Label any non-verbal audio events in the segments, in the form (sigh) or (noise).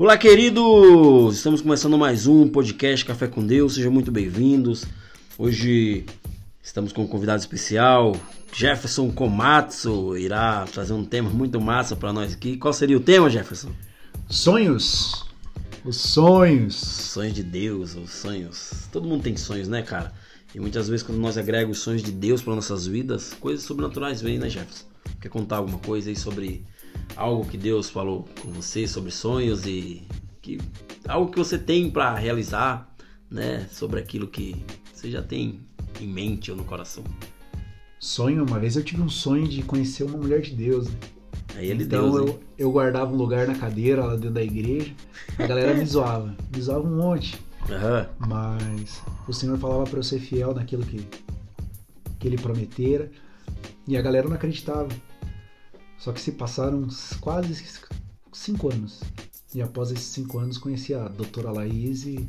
Olá, queridos! Estamos começando mais um podcast Café com Deus. Sejam muito bem-vindos. Hoje estamos com um convidado especial, Jefferson Komatsu, irá trazer um tema muito massa para nós aqui. Qual seria o tema, Jefferson? Sonhos. Os sonhos. Sonhos de Deus, os sonhos. Todo mundo tem sonhos, né, cara? E muitas vezes quando nós agregamos os sonhos de Deus para nossas vidas, coisas sobrenaturais vêm, né, Jefferson? Quer contar alguma coisa aí sobre algo que Deus falou com você sobre sonhos e que algo que você tem para realizar, né, sobre aquilo que você já tem em mente ou no coração. Sonho, uma vez eu tive um sonho de conhecer uma mulher de Deus. Né? Aí ele então Deus, eu, eu guardava um lugar na cadeira lá dentro da igreja, a galera me (laughs) zoava, me zoava um monte. Uhum. Mas o Senhor falava para eu ser fiel naquilo que, que ele prometera e a galera não acreditava. Só que se passaram quase cinco anos. E após esses cinco anos conheci a doutora Laís e,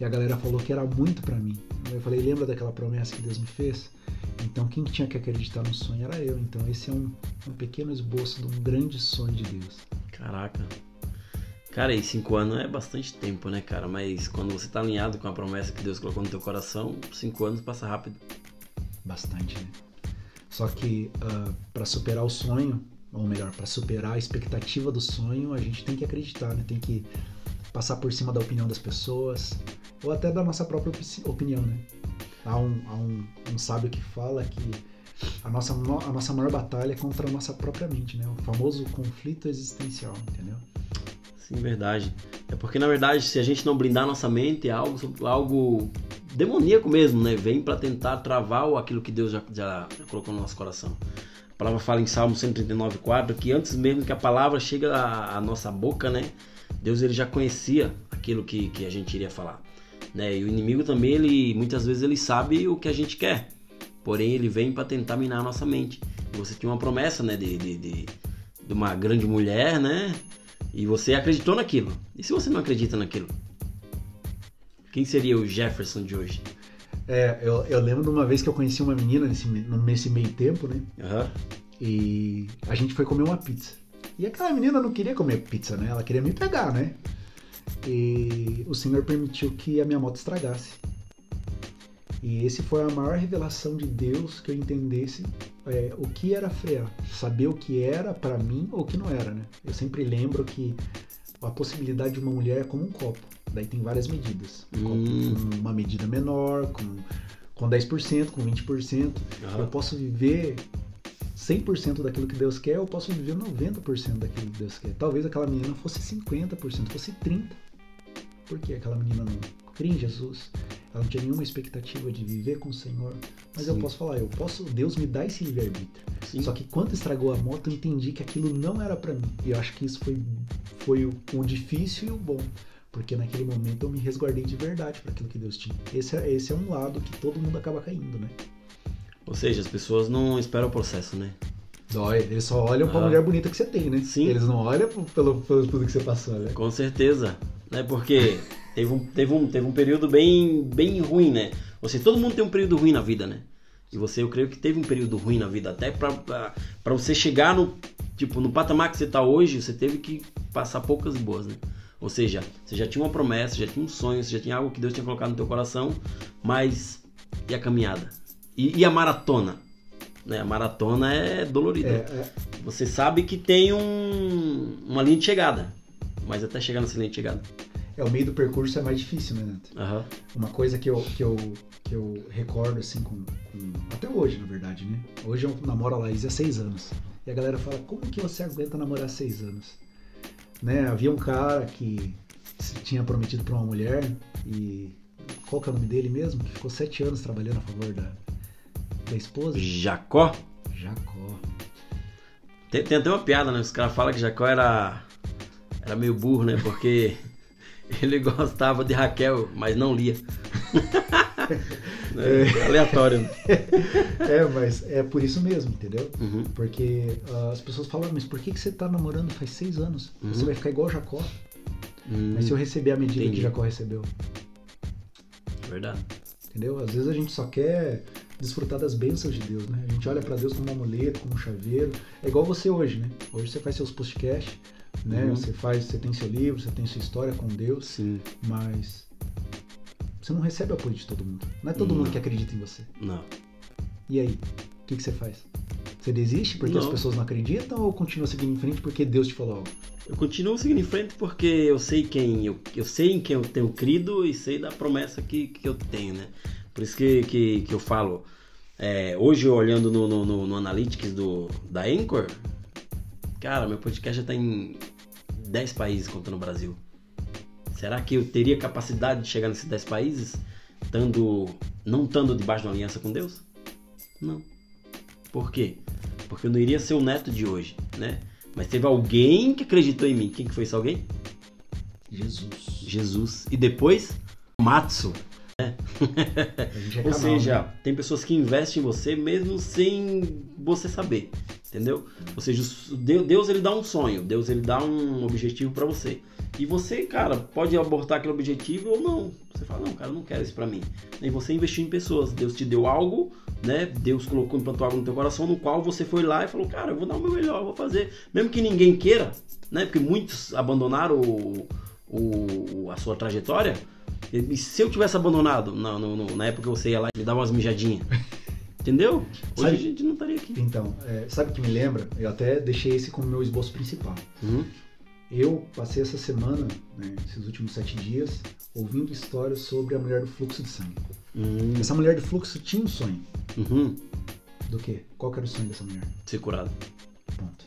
e a galera falou que era muito para mim. Eu falei, lembra daquela promessa que Deus me fez? Então quem tinha que acreditar no sonho era eu. Então esse é um, um pequeno esboço de um grande sonho de Deus. Caraca. Cara, e cinco anos é bastante tempo, né, cara? Mas quando você tá alinhado com a promessa que Deus colocou no teu coração, cinco anos passa rápido. Bastante, né? Só que uh, ah, para superar o sonho, ou melhor, para superar a expectativa do sonho, a gente tem que acreditar, né? Tem que passar por cima da opinião das pessoas, ou até da nossa própria opinião, né? Há um, há um, um sábio que fala que a nossa, a nossa maior batalha é contra a nossa própria mente, né? O famoso conflito existencial, entendeu? Sim, verdade. É porque, na verdade, se a gente não blindar nossa mente, é algo, algo demoníaco mesmo, né? Vem para tentar travar aquilo que Deus já, já, colocou no nosso coração. A palavra fala em Salmo 139,4 que antes mesmo que a palavra chegue à, à, nossa boca, né? Deus ele já conhecia aquilo que, que a gente iria falar. Né? E o inimigo também, ele muitas vezes ele sabe o que a gente quer. Porém, ele vem para tentar minar a nossa mente. Você tinha uma promessa, né? De, de, de, de uma grande mulher, né? E você acreditou naquilo. E se você não acredita naquilo? Quem seria o Jefferson de hoje? É, eu, eu lembro de uma vez que eu conheci uma menina nesse, nesse meio tempo, né? Uhum. E a gente foi comer uma pizza. E aquela menina não queria comer pizza, né? Ela queria me pegar, né? E o Senhor permitiu que a minha moto estragasse. E esse foi a maior revelação de Deus que eu entendesse é, o que era frear, saber o que era para mim ou o que não era, né? Eu sempre lembro que a possibilidade de uma mulher é como um copo. Daí tem várias medidas. Hum. Com uma medida menor, com, com 10%, com 20%. Uhum. Eu posso viver 100% daquilo que Deus quer, eu posso viver 90% daquilo que Deus quer. Talvez aquela menina fosse 50%, fosse 30%. Por que aquela menina não crê em Jesus? Ela não tinha nenhuma expectativa de viver com o Senhor. Mas Sim. eu posso falar, eu posso, Deus me dá esse livre-arbítrio. Só que quando estragou a moto, eu entendi que aquilo não era para mim. E eu acho que isso foi, foi o, o difícil e o bom porque naquele momento eu me resguardei de verdade para aquilo que Deus tinha. Esse é, esse é um lado que todo mundo acaba caindo, né? Ou seja, as pessoas não esperam o processo, né? Dói, eles só olham ah. para a mulher bonita que você tem, né? Sim. Eles não olham pelo, pelo tudo que você passou, né? Com certeza, né? Porque (laughs) teve um, teve um, teve um período bem, bem ruim, né? Ou seja, todo mundo tem um período ruim na vida, né? E você, eu creio que teve um período ruim na vida, até para você chegar no, tipo, no patamar que você está hoje, você teve que passar poucas boas, né? Ou seja, você já tinha uma promessa, já tinha um sonho, você já tinha algo que Deus tinha colocado no teu coração, mas e a caminhada? E, e a maratona? Né? A maratona é dolorida. É, é... Você sabe que tem um, uma linha de chegada, mas até chegar nessa linha de chegada. É, o meio do percurso é mais difícil, né, Neto? Uhum. Uma coisa que eu, que eu, que eu recordo, assim, com, com, até hoje, na verdade, né? Hoje eu namoro a Laís há seis anos. E a galera fala, como que você aguenta namorar seis anos? Né? Havia um cara que se tinha prometido para uma mulher e qual que é o nome dele mesmo? Que ficou sete anos trabalhando a favor da, da esposa. Jacó. Jacó. Tem, tem até uma piada, né? Os caras falam que Jacó era era meio burro, né? Porque (laughs) ele gostava de Raquel, mas não lia. (laughs) é, é aleatório. (laughs) É, mas é por isso mesmo, entendeu? Uhum. Porque uh, as pessoas falam, mas por que, que você está namorando faz seis anos? Uhum. Você vai ficar igual Jacó. Uhum. Mas se eu receber a medida Entendi. que Jacó recebeu? Verdade. Entendeu? Às vezes a gente só quer desfrutar das bênçãos de Deus, né? A gente olha para Deus como um amuleto, como um chaveiro. É igual você hoje, né? Hoje você faz seus podcasts, né? Uhum. Você faz, você tem seu livro, você tem sua história com Deus. Sim. Mas você não recebe o apoio de todo mundo. Não é todo não. mundo que acredita em você. Não. E aí? O que, que você faz? Você desiste porque não. as pessoas não acreditam ou continua seguindo em frente porque Deus te falou algo? Eu continuo seguindo em frente porque eu sei quem eu, eu sei em quem eu tenho crido e sei da promessa que, que eu tenho, né? Por isso que, que, que eu falo. É, hoje, olhando no, no, no, no, Analytics do, da Anchor, cara, meu podcast já está em 10 países contando o Brasil. Será que eu teria capacidade de chegar nesses 10 países tando, não estando debaixo de uma aliança com Deus? Não. Por quê? Porque eu não iria ser o neto de hoje, né? Mas teve alguém que acreditou em mim. Quem que foi esse alguém? Jesus. Jesus. E depois, Matsu. Né? É Ou seja, né? tem pessoas que investem em você mesmo sem você saber. Entendeu? Ou seja, Deus ele dá um sonho, Deus ele dá um objetivo para você. E você, cara, pode abortar aquele objetivo ou não. Você fala, não, cara, eu não quero isso para mim. E você investiu em pessoas. Deus te deu algo, né? Deus colocou, implantou algo no teu coração, no qual você foi lá e falou, cara, eu vou dar o meu melhor, eu vou fazer. Mesmo que ninguém queira, né? Porque muitos abandonaram o, o, a sua trajetória. E se eu tivesse abandonado na, no, na época que você ia lá e me dava umas mijadinhas. Entendeu? Hoje sabe, a gente não estaria aqui. Então, é, sabe o que me lembra? Eu até deixei esse como meu esboço principal. Uhum. Eu passei essa semana, né, esses últimos sete dias, ouvindo histórias sobre a mulher do fluxo de sangue. Uhum. Essa mulher do fluxo tinha um sonho. Uhum. Do quê? Qual era o sonho dessa mulher? Ser curada. Ponto.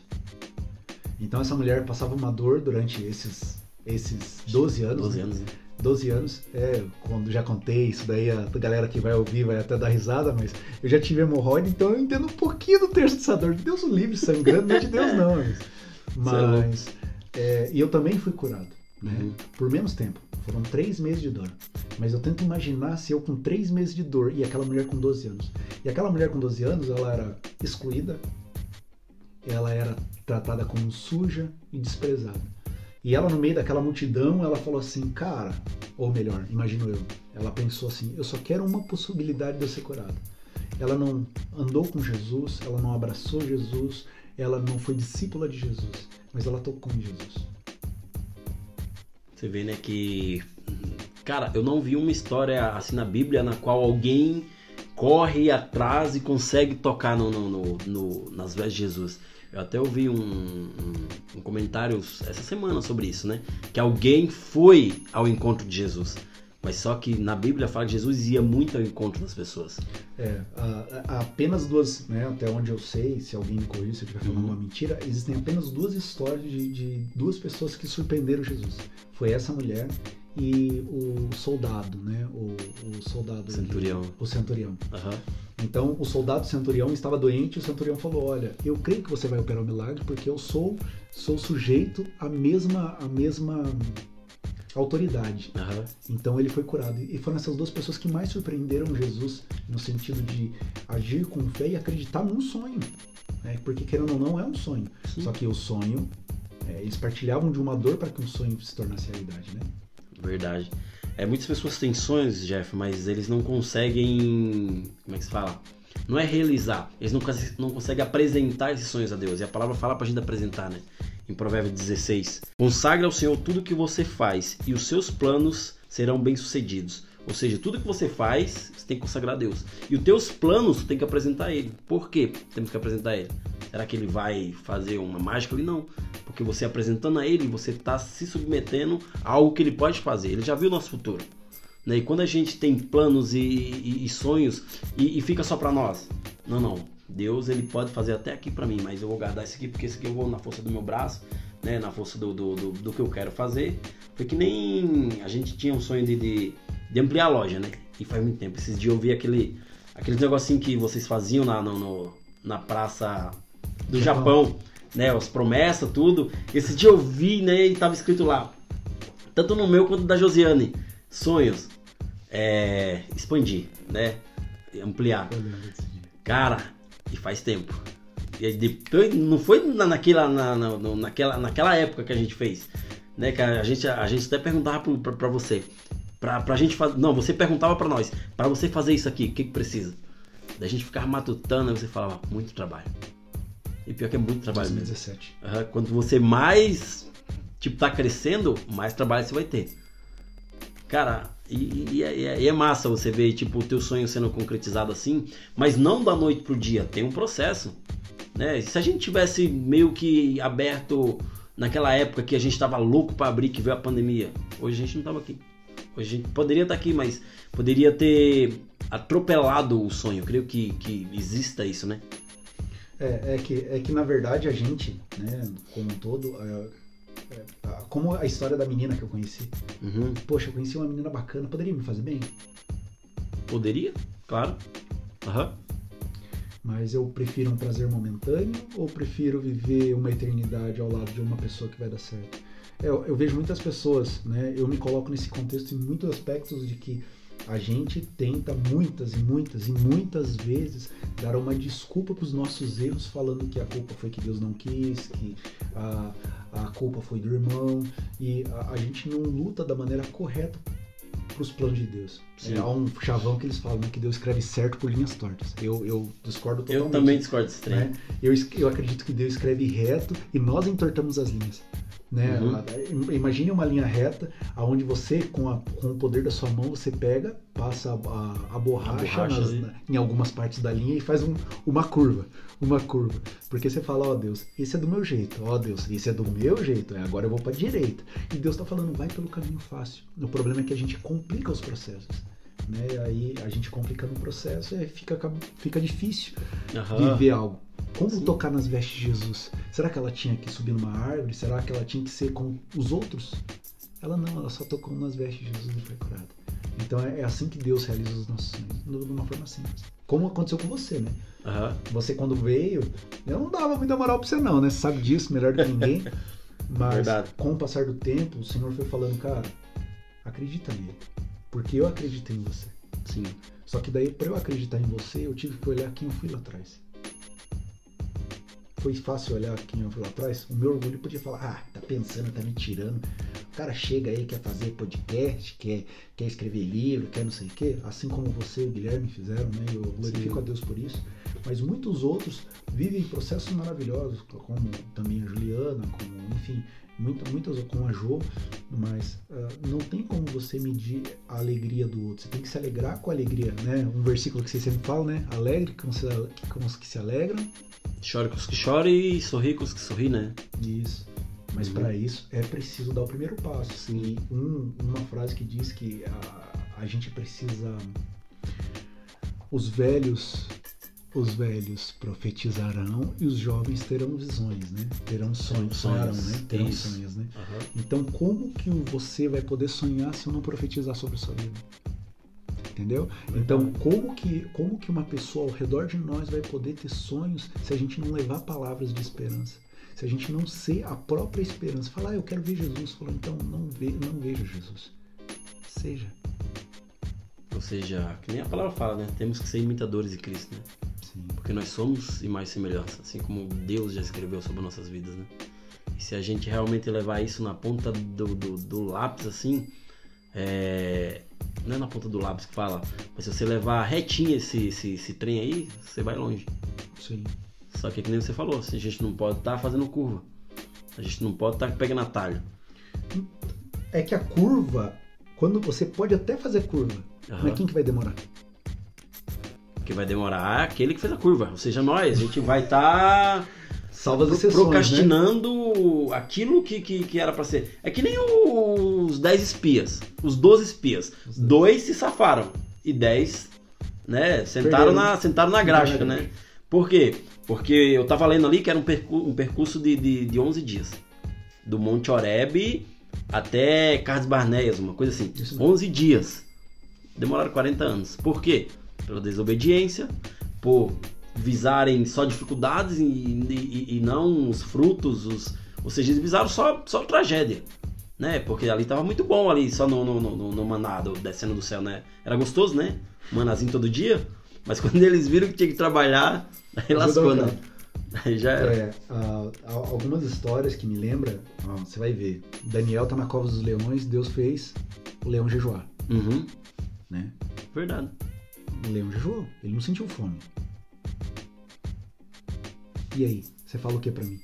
Então essa mulher passava uma dor durante esses, esses 12 anos. 12 né? anos, né? 12 anos, é, quando já contei isso daí, a galera que vai ouvir vai até dar risada, mas eu já tive hemorroide, então eu entendo um pouquinho do terço dessa dor. Deus o livre, sangrando, não é de Deus não. (laughs) Mas, é, e eu também fui curado, né? Uhum. Por menos tempo. Foram três meses de dor. Mas eu tento imaginar se eu com três meses de dor e aquela mulher com 12 anos. E aquela mulher com 12 anos, ela era excluída, ela era tratada como suja e desprezada. E ela, no meio daquela multidão, ela falou assim, cara, ou melhor, imagino eu, ela pensou assim, eu só quero uma possibilidade de eu ser curada. Ela não andou com Jesus, ela não abraçou Jesus, ela não foi discípula de Jesus, mas ela tocou em Jesus. Você vê, né, que. Cara, eu não vi uma história assim na Bíblia na qual alguém corre atrás e consegue tocar no, no, no, no nas vestes de Jesus. Eu até ouvi um, um, um, comentário essa semana sobre isso, né? Que alguém foi ao encontro de Jesus. Mas só que na Bíblia fala que Jesus ia muito ao encontro das pessoas. É, apenas duas, né, até onde eu sei, se alguém me corrija se eu estiver falando uhum. uma mentira, existem apenas duas histórias de, de duas pessoas que surpreenderam Jesus. Foi essa mulher e o soldado, né? O, o soldado. Centurião. o centurião. Uhum. Então o soldado centurião estava doente e o centurião falou: Olha, eu creio que você vai operar o milagre porque eu sou sou sujeito à mesma à mesma autoridade. Uhum. Então ele foi curado. E foram essas duas pessoas que mais surpreenderam Jesus no sentido de agir com fé e acreditar num sonho. Né? Porque querendo ou não, é um sonho. Sim. Só que o sonho, é, eles partilhavam de uma dor para que um sonho se tornasse realidade. Né? Verdade. É, muitas pessoas têm sonhos, Jeff, mas eles não conseguem. Como é que se fala? Não é realizar. Eles não, não conseguem apresentar esses sonhos a Deus. E a palavra fala pra gente apresentar, né? Em Provérbios 16. Consagra ao Senhor tudo que você faz, e os seus planos serão bem-sucedidos. Ou seja, tudo que você faz, você tem que consagrar a Deus. E os teus planos, você tem que apresentar a Ele. Por quê temos que apresentar a Ele? Será que Ele vai fazer uma mágica ali? Não. Porque você apresentando a Ele, você está se submetendo a algo que Ele pode fazer. Ele já viu o nosso futuro. Né? E quando a gente tem planos e, e, e sonhos e, e fica só para nós, não, não. Deus ele pode fazer até aqui para mim, mas eu vou guardar isso aqui porque isso aqui eu vou na força do meu braço, né? Na força do, do, do, do que eu quero fazer. Foi que nem a gente tinha um sonho de, de, de, ampliar a loja, né? E faz muito tempo. Esses dias eu vi aquele, aquele negocinho que vocês faziam na, no, no na praça do Japão, né? As promessas, tudo. Esse dia eu vi, né? E tava escrito lá, tanto no meu quanto da Josiane, sonhos, é, expandir, né? Ampliar. Cara, e faz tempo. E depois, não foi naquela, na, na, naquela, naquela época que a gente fez, né? Que a gente, a gente até perguntava pra, pra você, pra, pra gente fazer. Não, você perguntava pra nós, pra você fazer isso aqui, o que, que precisa? Da gente ficar matutando, aí você falava, muito trabalho. E pior que é muito trabalho 2017. mesmo. Uhum. Quando você mais, tipo, tá crescendo, mais trabalho você vai ter. Cara, e, e, é, e, é, massa você ver, tipo, o teu sonho sendo concretizado assim, mas não da noite pro dia, tem um processo. Né? Se a gente tivesse meio que aberto naquela época que a gente tava louco para abrir, que veio a pandemia, hoje a gente não tava aqui. Hoje a gente poderia estar tá aqui, mas poderia ter atropelado o sonho. Eu creio que, que exista isso, né? É, é, que, é que na verdade a gente, né, como um todo, é, é, como a história da menina que eu conheci. Uhum. Poxa, eu conheci uma menina bacana, poderia me fazer bem? Poderia, claro. Uhum. Mas eu prefiro um prazer momentâneo ou prefiro viver uma eternidade ao lado de uma pessoa que vai dar certo? É, eu, eu vejo muitas pessoas, né? Eu me coloco nesse contexto em muitos aspectos de que a gente tenta muitas e muitas e muitas vezes dar uma desculpa para os nossos erros, falando que a culpa foi que Deus não quis, que a, a culpa foi do irmão, e a, a gente não luta da maneira correta para os planos de Deus. É, há um chavão que eles falam né, que Deus escreve certo por linhas tortas. Eu, eu discordo totalmente. Eu também discordo desse né? eu, eu acredito que Deus escreve reto e nós entortamos as linhas. Né? Uhum. Imagine uma linha reta, aonde você, com, a, com o poder da sua mão, você pega, passa a, a, a borracha, borracha nas, em algumas partes da linha e faz um, uma curva. Uma curva. Porque você fala, ó oh, Deus, esse é do meu jeito, ó oh, Deus, esse é do meu jeito, agora eu vou para direita. E Deus está falando, vai pelo caminho fácil. O problema é que a gente complica os processos. Né? Aí a gente complicando o processo e fica, fica difícil uhum. viver algo. Como Sim. tocar nas vestes de Jesus? Será que ela tinha que subir numa árvore? Será que ela tinha que ser como os outros? Ela não, ela só tocou nas vestes de Jesus e foi curada. Então é, é assim que Deus realiza os nossos sonhos, de uma forma simples. Como aconteceu com você, né? Uhum. Você quando veio, eu não dava muita moral pra você não, né? Você sabe disso melhor do que ninguém. (laughs) Mas Verdade. com o passar do tempo, o Senhor foi falando, cara, acredita nele. Porque eu acreditei em você. Sim. Só que daí, para eu acreditar em você, eu tive que olhar quem eu fui lá atrás foi fácil olhar quem eu fui lá atrás. O meu orgulho podia falar, ah, tá pensando, tá me tirando. O cara chega aí, quer fazer podcast, quer, quer escrever livro, quer não sei o quê. Assim como você e o Guilherme fizeram, né? Eu glorifico Sim. a Deus por isso. Mas muitos outros vivem processos maravilhosos, como também a Juliana, como, enfim, muitas, muitas com a Jo, mas uh, não tem como você medir a alegria do outro. Você tem que se alegrar com a alegria, né? Um versículo que você sempre fala, né? Alegre com os que se alegram Chore com os que choram e sorri com os que sorri, né? Isso. Mas uhum. para isso é preciso dar o primeiro passo. Sim. E um, uma frase que diz que a, a gente precisa. Os velhos os velhos profetizarão e os jovens terão visões, né? Terão sonhos, sonharão, né? Terão Isso. sonhos, né? Uhum. Então, como que você vai poder sonhar se eu não profetizar sobre a sua vida? entendeu? Então, como que, como que uma pessoa ao redor de nós vai poder ter sonhos se a gente não levar palavras de esperança? Se a gente não ser a própria esperança, falar, ah, eu quero ver Jesus, falou, então não, ve, não veja Jesus. Seja. Ou seja, que nem a palavra fala, né? Temos que ser imitadores de Cristo, né? Porque nós somos e mais semelhança, assim como Deus já escreveu sobre nossas vidas, né? E se a gente realmente levar isso na ponta do, do, do lápis, assim, é, não é na ponta do lápis que fala, mas se você levar retinho esse, esse, esse trem aí, você vai longe. Sim. Só que, que nem você falou, assim, a gente não pode estar tá fazendo curva. A gente não pode estar tá pegando atalho. É que a curva, quando você pode até fazer curva, uhum. mas quem que vai demorar? Que vai demorar aquele que fez a curva, ou seja, nós. A gente vai estar. Tá Salvas exceções, né? procrastinando né? aquilo que, que, que era para ser. É que nem os 10 espias, os 12 espias. Os dois se safaram e 10, né, sentaram na, sentaram na graxa, né? Por quê? Porque eu tava lendo ali que era um, percurso, um percurso de, de, de 11 dias. Do Monte Oreb até Carlos Barneias, uma coisa assim. Isso 11 dias. Demoraram 40 anos. Por quê? Pela desobediência, por visarem só dificuldades e, e, e não os frutos, os, ou seja, eles visaram só, só tragédia, né? Porque ali tava muito bom ali, só no, no, no, no manado, descendo do céu, né? Era gostoso, né? Manazinho todo dia, mas (laughs) quando eles viram que tinha que trabalhar, aí lascou, né? Aí já era. É, uh, algumas histórias que me lembra, uh, você vai ver. Daniel tá na cova dos leões, Deus fez o leão jejuar. Uhum. Né? Verdade. O leão jejuou, ele não sentiu fome. E aí, você fala o que para mim?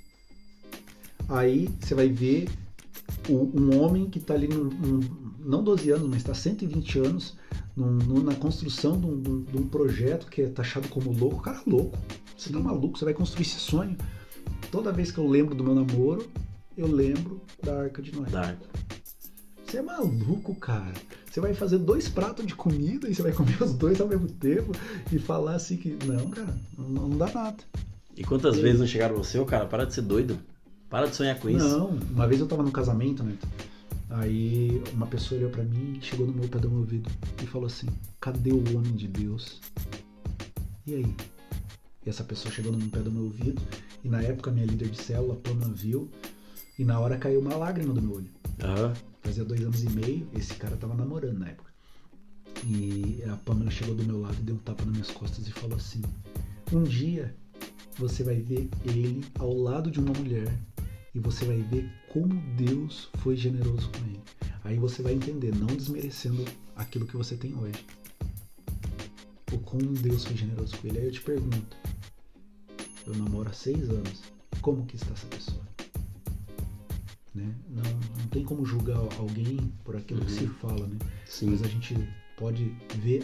Aí você vai ver o, um homem que está ali, num, num, não 12 anos, mas está 120 anos, num, na construção de um, de um, projeto que é taxado como louco. O cara é louco. Você Sim. tá maluco, você vai construir esse sonho. Toda vez que eu lembro do meu namoro, eu lembro da Arca de Noé. Da Arca. Você é maluco, cara. Você vai fazer dois pratos de comida e você vai comer os dois ao mesmo tempo e falar assim que. Não, cara, não, não dá nada. E quantas e... vezes não chegaram você, cara, para de ser doido. Para de sonhar com isso. Não, uma vez eu tava num casamento, né? Aí uma pessoa olhou para mim, chegou no meu pé do meu ouvido e falou assim: Cadê o homem de Deus? E aí? E essa pessoa chegou no pé do meu ouvido e na época minha líder de célula, Pamela, viu e na hora caiu uma lágrima do meu olho. Uhum. Fazia dois anos e meio, esse cara tava namorando na época. E a Pamela chegou do meu lado deu um tapa nas minhas costas e falou assim: Um dia você vai ver ele ao lado de uma mulher e você vai ver como Deus foi generoso com ele. Aí você vai entender, não desmerecendo aquilo que você tem hoje. O como Deus foi generoso com ele. Aí eu te pergunto, eu namoro há seis anos, como que está essa pessoa? Né? Não, não tem como julgar alguém por aquilo uhum. que se fala, né? Sim. Mas a gente pode ver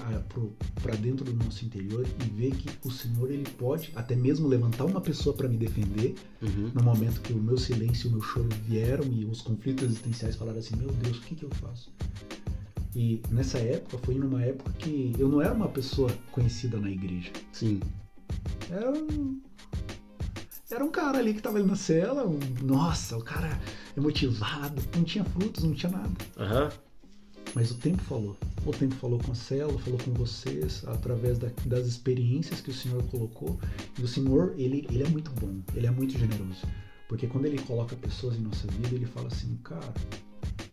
para dentro do nosso interior e ver que o Senhor ele pode até mesmo levantar uma pessoa para me defender uhum. no momento que o meu silêncio e o meu choro vieram e os conflitos existenciais falaram assim meu Deus o que que eu faço e nessa época foi numa época que eu não era uma pessoa conhecida na igreja sim era um era um cara ali que tava ali na cela um, nossa o cara é motivado não tinha frutos não tinha nada uhum. Mas o tempo falou. O tempo falou com a célula, falou com vocês, através da, das experiências que o Senhor colocou. E o Senhor, ele, ele é muito bom, ele é muito generoso. Porque quando ele coloca pessoas em nossa vida, ele fala assim, cara,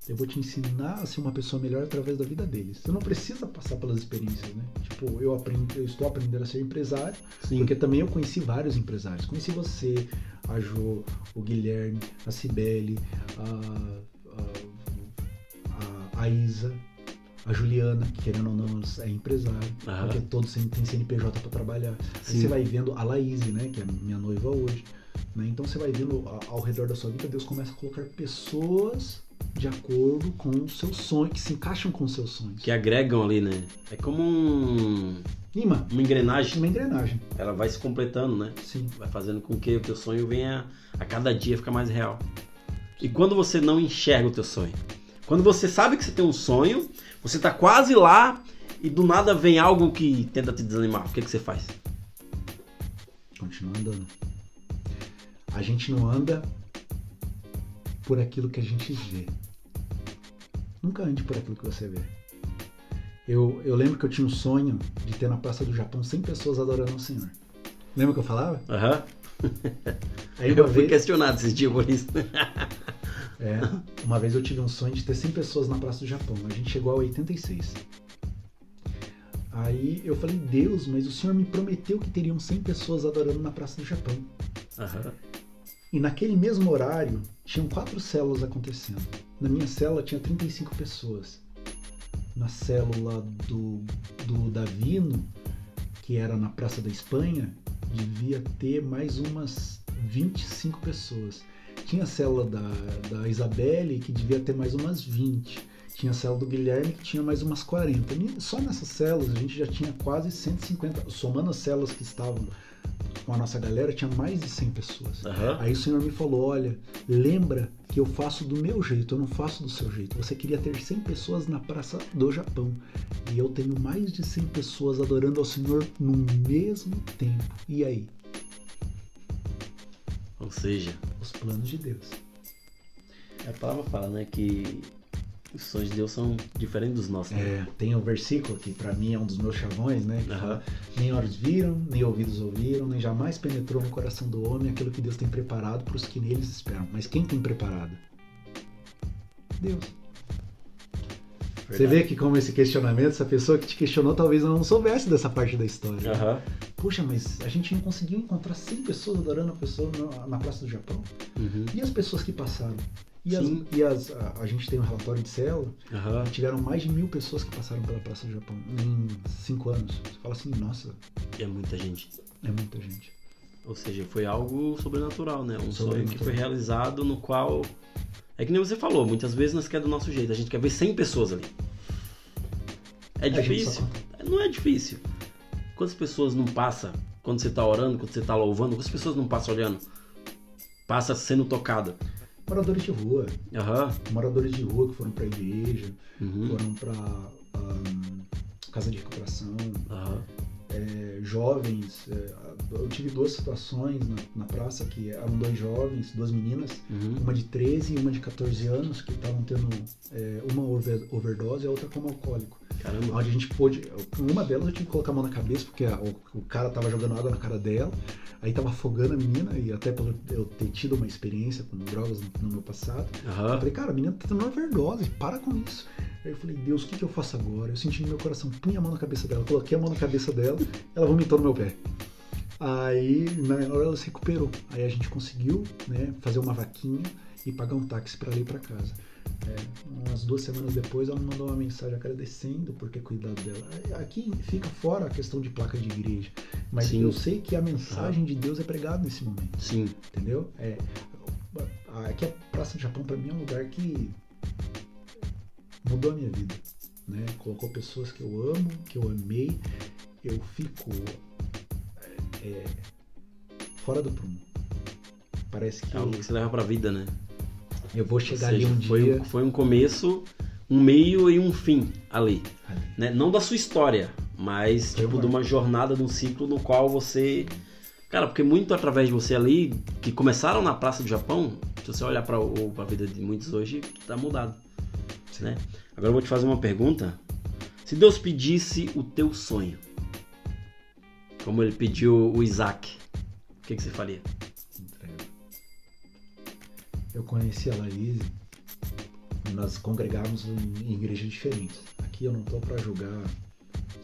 eu vou te ensinar a ser uma pessoa melhor através da vida deles. Você não precisa passar pelas experiências, né? Tipo, eu, aprendo, eu estou aprendendo a ser empresário, Sim. porque também eu conheci vários empresários. Conheci você, a Jo, o Guilherme, a Cibele, a, a a Isa, a Juliana, que querendo ou não é empresária, uhum. porque todos têm CNPJ para trabalhar. Aí você vai vendo a Laís, né, que é minha noiva hoje. Né? Então você vai vendo ao redor da sua vida, Deus começa a colocar pessoas de acordo com o seu sonho, que se encaixam com os seus sonhos. Que agregam ali, né? É como um. Imã. Uma engrenagem. Uma engrenagem. Ela vai se completando, né? Sim. Vai fazendo com que o teu sonho venha a cada dia ficar mais real. E quando você não enxerga o teu sonho? Quando você sabe que você tem um sonho, você está quase lá e do nada vem algo que tenta te desanimar. O que, que você faz? Continua andando. A gente não anda por aquilo que a gente vê. Nunca ande por aquilo que você vê. Eu, eu lembro que eu tinha um sonho de ter na Praça do Japão 100 pessoas adorando o Senhor. Lembra que eu falava? Aham. (laughs) Uhum. eu fui vez... questionado esses dias por isso. (laughs) É, uma vez eu tive um sonho de ter 100 pessoas na Praça do Japão. A gente chegou a 86. Aí eu falei, Deus, mas o Senhor me prometeu que teriam 100 pessoas adorando na Praça do Japão. Uhum. E naquele mesmo horário, tinham quatro células acontecendo. Na minha célula tinha 35 pessoas. Na célula do, do Davino, que era na Praça da Espanha, devia ter mais umas 25 pessoas. Tinha a célula da, da Isabelle, que devia ter mais umas 20. Tinha a célula do Guilherme, que tinha mais umas 40. Só nessas células a gente já tinha quase 150. Somando as células que estavam com a nossa galera, tinha mais de 100 pessoas. Uhum. Aí o senhor me falou: olha, lembra que eu faço do meu jeito, eu não faço do seu jeito. Você queria ter 100 pessoas na Praça do Japão. E eu tenho mais de 100 pessoas adorando ao Senhor no mesmo tempo. E aí? Ou seja, os planos de Deus. A palavra fala, né, que os sonhos de Deus são diferentes dos nossos. Né? É, tem um versículo que para mim é um dos meus chavões, né? Que uhum. fala, nem olhos viram, nem ouvidos ouviram, nem jamais penetrou no coração do homem aquilo que Deus tem preparado para os que neles esperam. Mas quem tem preparado? Deus. Verdade. Você vê que como esse questionamento, essa pessoa que te questionou talvez não soubesse dessa parte da história. Uhum. Puxa, mas a gente não conseguiu encontrar 100 pessoas adorando a pessoa na, na Praça do Japão? Uhum. E as pessoas que passaram? E, as, e as, a, a, gente tem um relatório de célula, uhum. tiveram mais de mil pessoas que passaram pela Praça do Japão em cinco anos. Você fala assim, nossa. É muita gente. É muita gente. Ou seja, foi algo sobrenatural, né? Um sonho que foi realizado no qual. É que nem você falou, muitas vezes nós queremos do nosso jeito. A gente quer ver 100 pessoas ali. É difícil? Não é difícil. Quantas pessoas não passa quando você está orando, quando você está louvando? Quantas pessoas não passa olhando? Passa sendo tocada. Moradores de rua. Uhum. Moradores de rua que foram para igreja, uhum. foram para um, casa de recuperação. Uhum. É, jovens, é, eu tive duas situações na, na, praça que eram dois jovens, duas meninas, uhum. uma de 13 e uma de 14 anos, que estavam tendo é, uma over, overdose e a outra como alcoólico. Caramba. Onde a gente pôde. Uma delas eu tive que colocar a mão na cabeça, porque a, o, o, cara tava jogando água na cara dela, aí tava afogando a menina, e até pelo eu ter tido uma experiência com drogas no, no meu passado. Uhum. Eu falei, cara, a menina tá tendo overdose, para com isso. Aí eu falei, Deus, o que, que eu faço agora? Eu senti no meu coração, punha a mão na cabeça dela, coloquei a mão na cabeça dela, ela vomitou no meu pé. Aí, na hora ela se recuperou. Aí a gente conseguiu, né, fazer uma vaquinha e pagar um táxi para ir para casa. É, umas duas semanas depois ela me mandou uma mensagem agradecendo por ter cuidado dela. Aqui fica fora a questão de placa de igreja, mas Sim. eu sei que a mensagem de Deus é pregada nesse momento. Sim. Entendeu? É, aqui a Praça do Japão para mim é um lugar que mudou a minha vida. Né? Colocou pessoas que eu amo, que eu amei. Eu fico é, é fora do prumo. Parece que. É algo que você leva pra vida, né? Eu vou chegar seja, ali um foi, dia. Foi um começo, um meio e um fim ali. ali. Né? Não da sua história, mas foi tipo de uma jornada, de um ciclo no qual você. Cara, porque muito através de você ali, que começaram na Praça do Japão, se você olhar para a vida de muitos hoje, tá mudado. Né? Agora eu vou te fazer uma pergunta. Se Deus pedisse o teu sonho, como ele pediu o Isaac, o que, que você faria? Eu conheci a Laís, nós congregávamos em, igrejas diferentes. Aqui eu não tô para julgar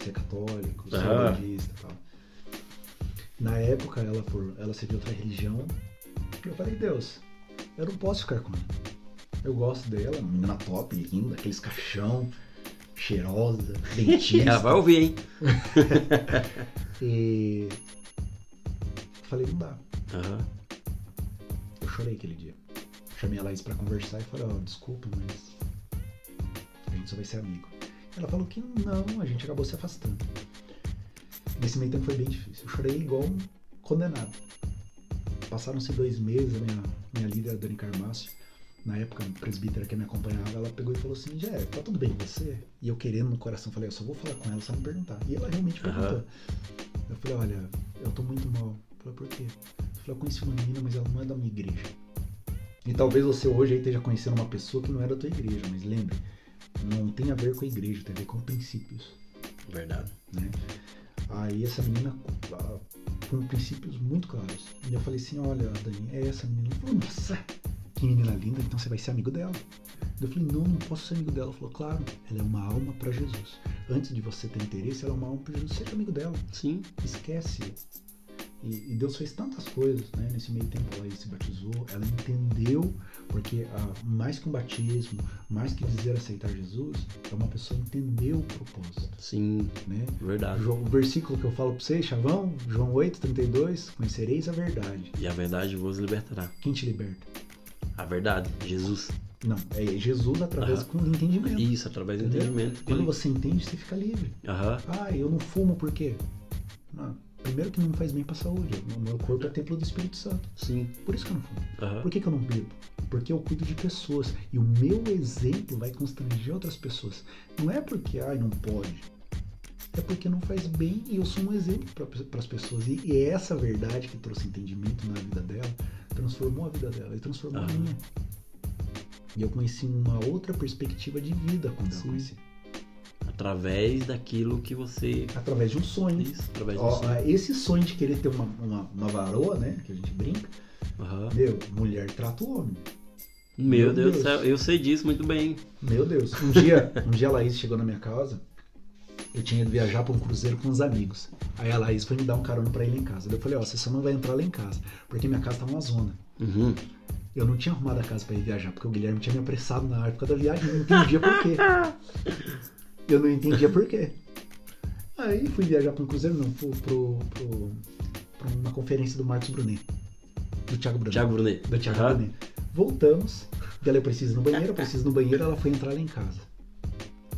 ser é católico, ser uhum. budista e tal. Na época ela por ela serviu outra religião. Eu falei, Deus, eu não posso ficar com ela. Eu gosto dela, menina top, linda, aqueles caixão, cheirosa, dentista. ela vai ouvir, hein? (laughs) e falei, não dá. Uhum. Eu chorei aquele dia chamei a Laís pra conversar e falei, ó, oh, desculpa, mas a gente só vai ser amigo. Ela falou que não, a gente acabou se afastando. Nesse meio tempo foi bem difícil. Eu chorei igual um condenado. Passaram-se dois meses, a minha, minha líder, a Dani Carmácio, na época, a presbítera que me acompanhava, ela pegou e falou assim, Jé, tá tudo bem com você? E eu querendo no coração, falei, eu só vou falar com ela só me perguntar. E ela realmente perguntou. Uhum. Eu falei, olha, eu tô muito mal. Eu falei, por quê? Eu falei, eu conheci uma menina, mas ela não é da minha igreja. E talvez você hoje aí esteja conhecendo uma pessoa que não é da tua igreja, mas lembre, não tem a ver com a igreja, tem a ver com princípios. Verdade. Né? Aí essa menina com princípios muito claros. E eu falei assim, olha, Dani, é essa menina. Falou, nossa, que menina linda, então você vai ser amigo dela. Eu falei, não, não posso ser amigo dela. Ela falou, claro, ela é uma alma para Jesus. Antes de você ter interesse, ela é uma alma para Jesus. Seja amigo dela. Sim. Esquece e, e, Deus fez tantas coisas, né? Nesse meio tempo ela se batizou, ela entendeu, porque ah, mais que um batismo, mais que dizer aceitar Jesus, é uma pessoa entender o propósito. Sim, né? verdade. O, versículo que eu falo para vocês, Chavão, João 8, 32, conhecereis a verdade. E a verdade vos libertará. Quem te liberta? A verdade, Jesus. Não, é Jesus através do entendimento. Isso, através do entendimento. Quando você entende, você fica livre. Aham. Ah, eu não fumo por quê? Não Primeiro que não faz bem pra saúde. O meu corpo é templo do Espírito Santo. Sim. Por isso que eu não fumo. Uhum. Por que, que eu não bebo? Porque eu cuido de pessoas. E o meu exemplo vai constranger outras pessoas. Não é porque, ai, não pode. É porque não faz bem e eu sou um exemplo para as pessoas. E, e, é essa verdade que trouxe entendimento na vida dela transformou a vida dela e transformou uhum. a minha. E eu conheci uma outra perspectiva de vida quando Sim. eu conheci. Através daquilo que você. Através de um sonho. Isso, através de um Ó, sonho. Esse sonho de querer ter uma, uma, uma varoa, né? Que a gente brinca. Uhum. Meu, mulher trata o homem. Meu, Meu Deus do céu, eu sei disso muito bem. Meu Deus. Um dia, um dia a Laís chegou na minha casa. Eu tinha ido viajar para um cruzeiro com uns amigos. Aí a Laís foi me dar um carona para ir lá em casa. eu falei, ó, você só não vai entrar lá em casa, porque minha casa tá uma zona. Uhum. Eu não tinha arrumado a casa para ir viajar, porque o Guilherme tinha me apressado na época da viagem, eu não entendia por quê. (laughs) Eu não entendia (laughs) por quê. Aí fui viajar para um cruzeiro, não, pro, pro, pro, pra uma conferência do Marcos Brunet. Do Thiago Brunet. Thiago Brunet. Do Thiago uhum. Brunet. Voltamos. Ela, eu preciso ir no banheiro, eu preciso ir no banheiro, ela foi entrar lá em casa.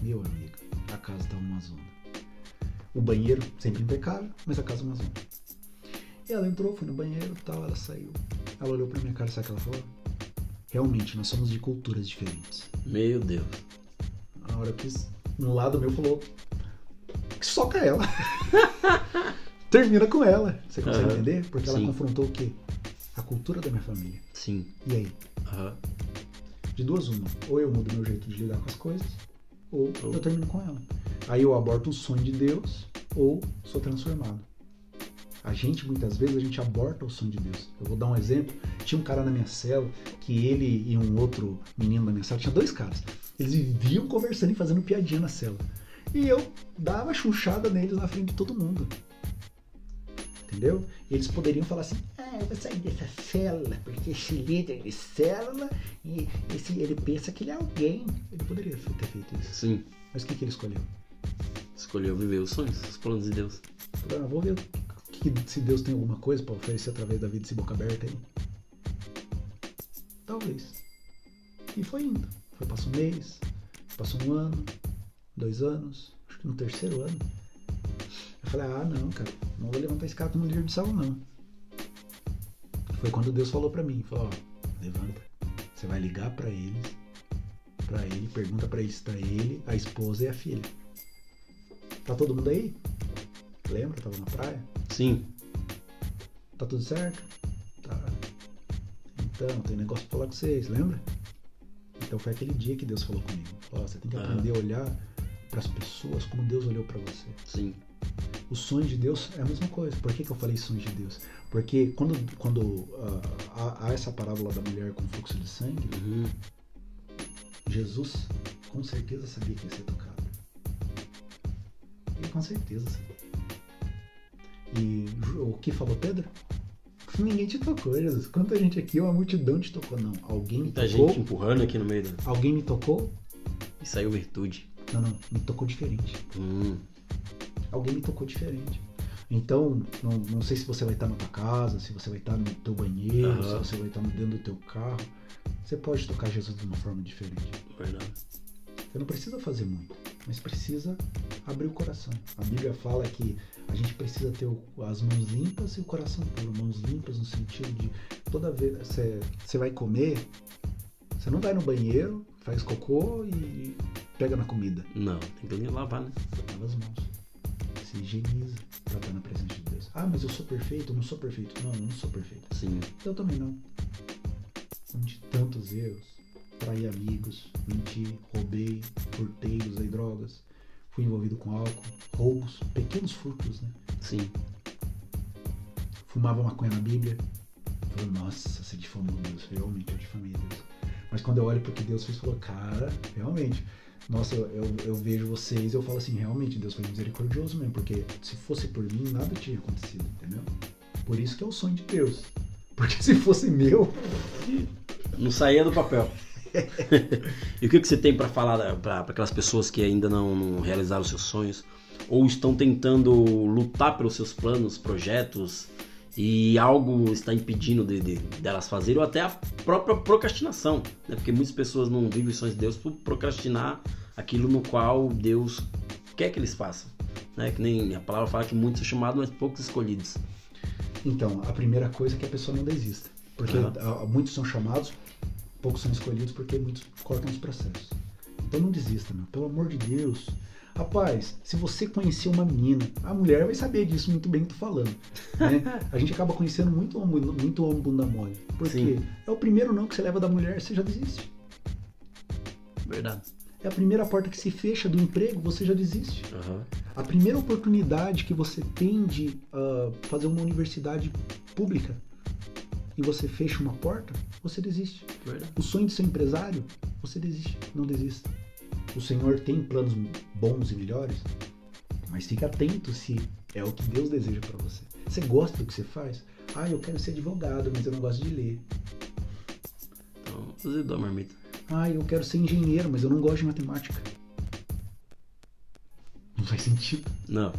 Meu amigo, a casa tava uma zona. O banheiro sempre impecável, mas a casa uma zona. E ela entrou, foi no banheiro tal, ela saiu. Ela olhou pra minha cara, sabe o que ela falou? Realmente, nós somos de culturas diferentes. Meu Deus. A hora que um lado meu falou que soca ela. (laughs) Termina com ela. Você consegue uhum. entender? Porque ela Sim. confrontou o quê? A cultura da minha família. Sim. E aí? Uhum. De duas uma. Ou eu mudo meu jeito de lidar com as coisas, ou eu termino com ela. Aí eu aborto o sonho de Deus, ou sou transformado. A gente, muitas vezes, a gente aborta o sonho de Deus. Eu vou dar um exemplo. Tinha um cara na minha cela, que ele e um outro menino na minha cela, tinha dois caras. Eles viviam conversando e fazendo piadinha na cela. E eu dava chuchada neles na frente de todo mundo. Entendeu? E eles poderiam falar assim, ah, eu vou sair dessa célula, porque esse líder de célula, e esse, ele pensa que ele é alguém. Ele poderia ter feito isso. Sim. Mas o que, que ele escolheu? Escolheu viver os sonhos, os planos de Deus. Ah, vou ver que, se Deus tem alguma coisa para oferecer através da vida desse boca aberta aí. Talvez. E foi indo. Foi, passou um mês, passou um ano, dois anos, acho que no terceiro ano. Eu falei, ah não, cara, não vou levantar esse cara como líder de salão, não. Foi quando Deus falou para mim, falou, ó, levanta. Você vai ligar para eles, para ele, pergunta para ele se tá ele, a esposa e a filha. Tá todo mundo aí? Lembra? Tava na praia? Sim. Tá tudo certo? Tá. Então, tem negócio pra falar com vocês, lembra? Então foi aquele dia que Deus falou comigo. Falou, você tem que aprender a olhar para as pessoas como Deus olhou para você. Sim. O sonho de Deus é a mesma coisa. Por que, que eu falei sonho de Deus? Porque quando, quando uh, há, há, essa parábola da mulher com fluxo de sangue, uhum. Jesus com certeza sabia que ia ser tocado. Ele com certeza sabia. E o que falou Pedro? Ninguém te tocou, Jesus. Quanta gente aqui, uma multidão te tocou. Não, alguém me Muita tocou. gente empurrando aqui no meio da... Alguém me tocou. E saiu virtude. Não, não, me tocou diferente. Hum. Alguém me tocou diferente. Então, não, não sei se você vai estar na tua casa, se você vai estar no teu banheiro, uhum. se você vai estar dentro do teu carro. Você pode tocar Jesus de uma forma diferente. Verdade. Você não precisa fazer muito, mas precisa abrir o coração. A Bíblia fala que a gente precisa ter as mãos limpas e o coração puro. Mãos limpas no sentido de toda vez você, você vai comer, você não vai no banheiro, faz cocô e pega na comida. Não, tem que lavar, né? Lava as mãos. Se higieniza pra estar na presença de Deus. Ah, mas eu sou perfeito? Eu não sou perfeito. Não, eu não sou perfeito. Sim. Eu também não. Cometi tantos erros. Traí amigos, menti, roubei, furtei, usei drogas fui envolvido com álcool, roubos, pequenos furtos, né? Sim. Fumava maconha na Bíblia. Falei, nossa, você difamou Deus. Realmente, eu difamei Deus. Mas quando eu olho para o que Deus fez, falou, cara, realmente. Nossa, eu, eu, eu vejo vocês e eu falo assim, realmente, Deus foi misericordioso mesmo. Porque se fosse por mim, nada tinha acontecido, entendeu? Por isso que é o sonho de Deus. Porque se fosse meu. Não saía do papel. (laughs) e o que, que você tem para falar para aquelas pessoas que ainda não, não realizaram seus sonhos ou estão tentando lutar pelos seus planos, projetos e algo está impedindo de, de, delas fazerem ou até a própria procrastinação, né? Porque muitas pessoas não vivem os sonhos de Deus por procrastinar aquilo no qual Deus quer que eles façam, né? Que nem a palavra fala que muitos são chamados, mas poucos escolhidos. Então, a primeira coisa é que a pessoa não desista, porque uhum. muitos são chamados, poucos são escolhidos porque muitos cortam os processos. Então não desista, meu. Pelo amor de Deus. Rapaz, se você conhecer uma menina, a mulher vai saber disso muito bem que tô falando. Né? A gente acaba conhecendo muito homem, muito homem bunda mole. Porque Sim. é o primeiro não que você leva da mulher, você já desiste. Verdade. É a primeira porta que se fecha do emprego, você já desiste. Uhum. A primeira oportunidade que você tem de uh, fazer uma universidade pública, e você fecha uma porta, você desiste. Verdade. O sonho de ser empresário, você desiste. Não desista. O Senhor tem planos bons e melhores, mas fique atento se é o que Deus deseja para você. Você gosta do que você faz? Ah, eu quero ser advogado, mas eu não gosto de ler. Azedou a marmita. Ah, eu quero ser engenheiro, mas eu não gosto de matemática. Não faz sentido. Não.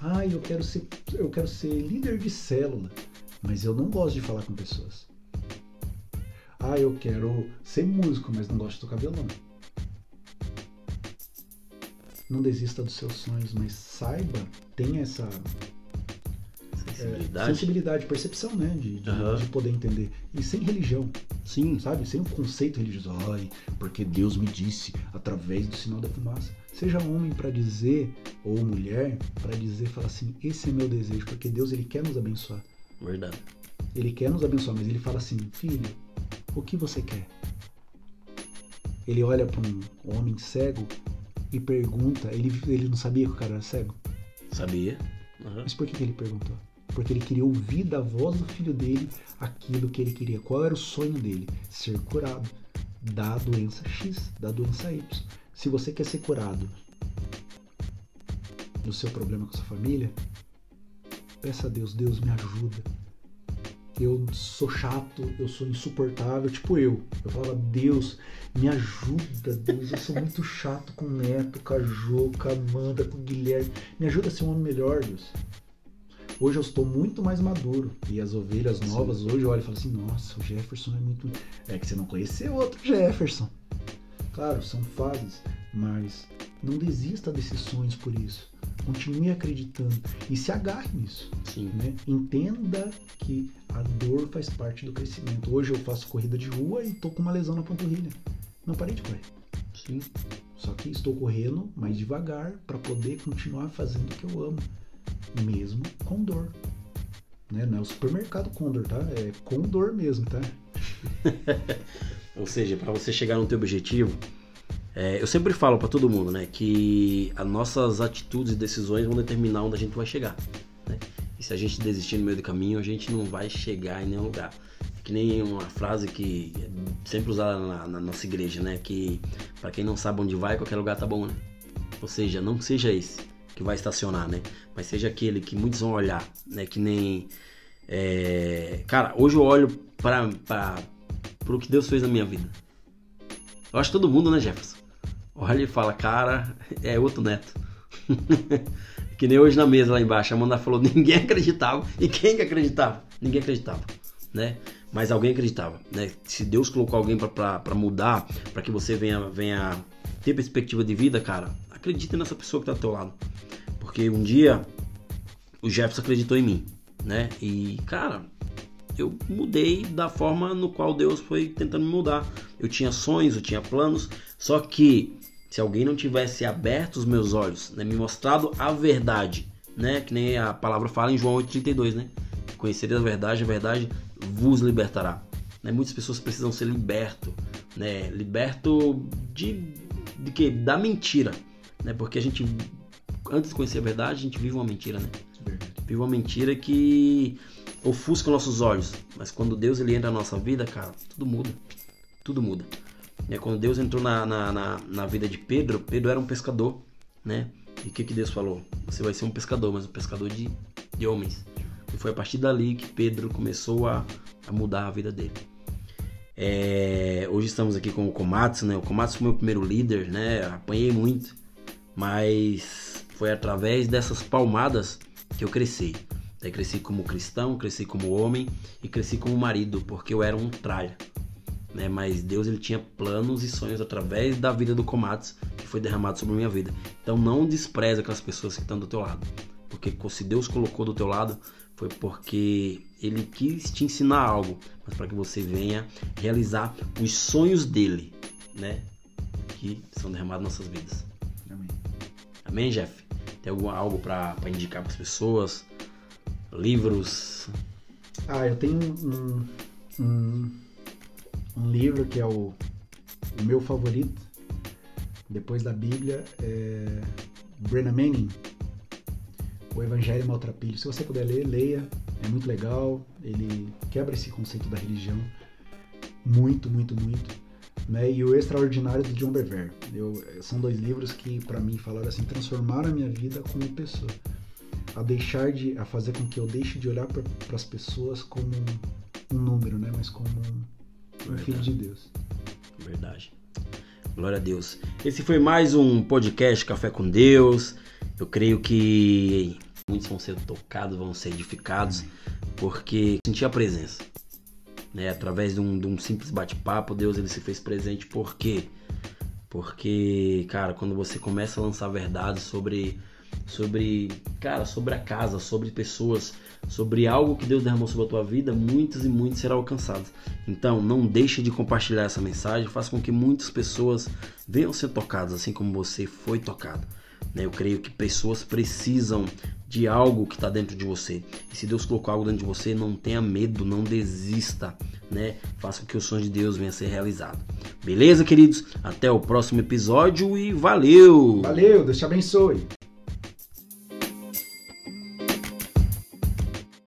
Ah, eu quero ser, eu quero ser líder de célula, mas eu não gosto de falar com pessoas. Ah, eu quero ser músico, mas não gosto de tocar violão. Não desista dos seus sonhos, mas saiba, tenha essa Sensibilidade. é, sensibilidade, percepção, né, de, de, Aham. de poder entender. E sem religião, Sim. sabe? Sem o conceito religioso. Ai, porque Deus me disse através do sinal da fumaça. Seja homem para dizer ou mulher para dizer, fala assim, esse é meu desejo, porque Deus ele quer nos abençoar. Verdade. Ele quer nos abençoar, mas ele fala assim, filho, o que você quer? Ele olha para um homem cego e pergunta, ele, ele não sabia que o cara era cego? Sabia? Aham. Mas por que, que ele perguntou? Porque ele queria ouvir da voz do filho dele aquilo que ele queria. Qual era o sonho dele? Ser curado da doença X, da doença Y. Se você quer ser curado do seu problema com sua família, peça a Deus, Deus me ajuda. Eu sou chato, eu sou insuportável, tipo eu. Eu falava, Deus, me ajuda, Deus, eu sou muito chato com o Neto, com a Jo, com a Amanda, com o Guilherme. Me ajuda a ser um homem melhor, Deus. Hoje eu estou muito mais maduro. E as ovelhas novas, hoje eu olho e falo assim, nossa, o Jefferson é muito. É que você não conheceu outro Jefferson. Claro, são fases, mas não desista desses sonhos por isso. Continue acreditando e se agarre nisso. Sim. Né? Entenda que a dor faz parte do crescimento. Hoje eu faço corrida de rua e tô com uma lesão na panturrilha. Não parei de correr. Sim. Só que estou correndo mais devagar para poder continuar fazendo o que eu amo, mesmo com dor. Né? Não é o supermercado Condor, tá? É com dor mesmo, tá? (laughs) Ou seja, para você chegar no teu objetivo, é, eu sempre falo para todo mundo, né, que as nossas atitudes e decisões vão determinar onde a gente vai chegar. Né? E se a gente desistir no meio do caminho, a gente não vai chegar em nenhum lugar. Que nem uma frase que é sempre usada na, na nossa igreja, né, que para quem não sabe onde vai, qualquer lugar tá bom, né? Ou seja, não seja esse que vai estacionar, né? Mas seja aquele que muitos vão olhar, né? Que nem é, cara, hoje eu olho para pro que Deus fez na minha vida. Eu acho todo mundo, né, Jefferson? Olha e fala, cara, é outro neto. (laughs) que nem hoje na mesa lá embaixo, a Amanda falou, ninguém acreditava. E quem que acreditava? Ninguém acreditava, né? Mas alguém acreditava, né? Se Deus colocou alguém para mudar, para que você venha, venha ter perspectiva de vida, cara, acredita nessa pessoa que tá do teu lado. Porque um dia o Jefferson acreditou em mim, né? E, cara, eu mudei da forma no qual Deus foi tentando me mudar. Eu tinha sonhos, eu tinha planos, só que se alguém não tivesse aberto os meus olhos, né, me mostrado a verdade, né, que nem a palavra fala em João 8:32, né? Conhecereis a verdade, a verdade vos libertará. Né? Muitas pessoas precisam ser liberto, né? Liberto de de que da mentira, né? Porque a gente antes de conhecer a verdade, a gente vive uma mentira, né? Vive uma mentira que ofusca nossos olhos. Mas quando Deus ele entra na nossa vida, cara, tudo muda. Tudo muda. É, quando Deus entrou na, na, na, na vida de Pedro, Pedro era um pescador, né? E o que, que Deus falou? Você vai ser um pescador, mas um pescador de, de homens. E foi a partir dali que Pedro começou a, a mudar a vida dele. É, hoje estamos aqui com o Komatsu, né? O Komatsu foi meu primeiro líder, né? Apanhei muito, mas foi através dessas palmadas que eu cresci. Eu cresci como cristão, cresci como homem e cresci como marido, porque eu era um tralha. Né? Mas Deus ele tinha planos e sonhos através da vida do Komatsu que foi derramado sobre a minha vida. Então não despreze aquelas pessoas que estão do teu lado, porque se Deus colocou do teu lado foi porque ele quis te ensinar algo, mas para que você venha realizar os sonhos dele, né? Que são derramados nas nossas vidas. Amém. Amém, Jeff? Tem algum, algo para indicar para as pessoas? Livros? Ah, eu tenho um, um, um livro que é o, o meu favorito, depois da Bíblia, é Brennan Manning, O Evangelho Maltrapilho. Se você puder ler, leia, é muito legal, ele quebra esse conceito da religião, muito, muito, muito. Né? E O Extraordinário de John Bevere. Eu, são dois livros que, para mim, falaram assim, transformaram a minha vida como pessoa a deixar de a fazer com que eu deixe de olhar para as pessoas como um, número, né, mas como um, um filho de Deus. Verdade. Glória a Deus. Esse foi mais um podcast Café com Deus. Eu creio que muitos vão ser tocados, vão ser edificados, porque senti a presença. Né? Através de um, de um simples bate-papo, Deus ele se fez presente. Por quê? Porque, cara, quando você começa a lançar verdades sobre sobre, cara, sobre a casa, sobre pessoas, sobre algo que Deus derramou sobre a tua vida, muitos e muitos serão alcançados. Então, não deixe de compartilhar essa mensagem, faça com que muitas pessoas venham ser tocadas assim como você foi tocado. Né? Eu creio que pessoas precisam de algo que está dentro de você. E se Deus colocou algo dentro de você, não tenha medo, não desista, né? Faça com que o sonho de Deus venha a ser realizado. Beleza, queridos? Até o próximo episódio e valeu! Valeu, Deus te abençoe.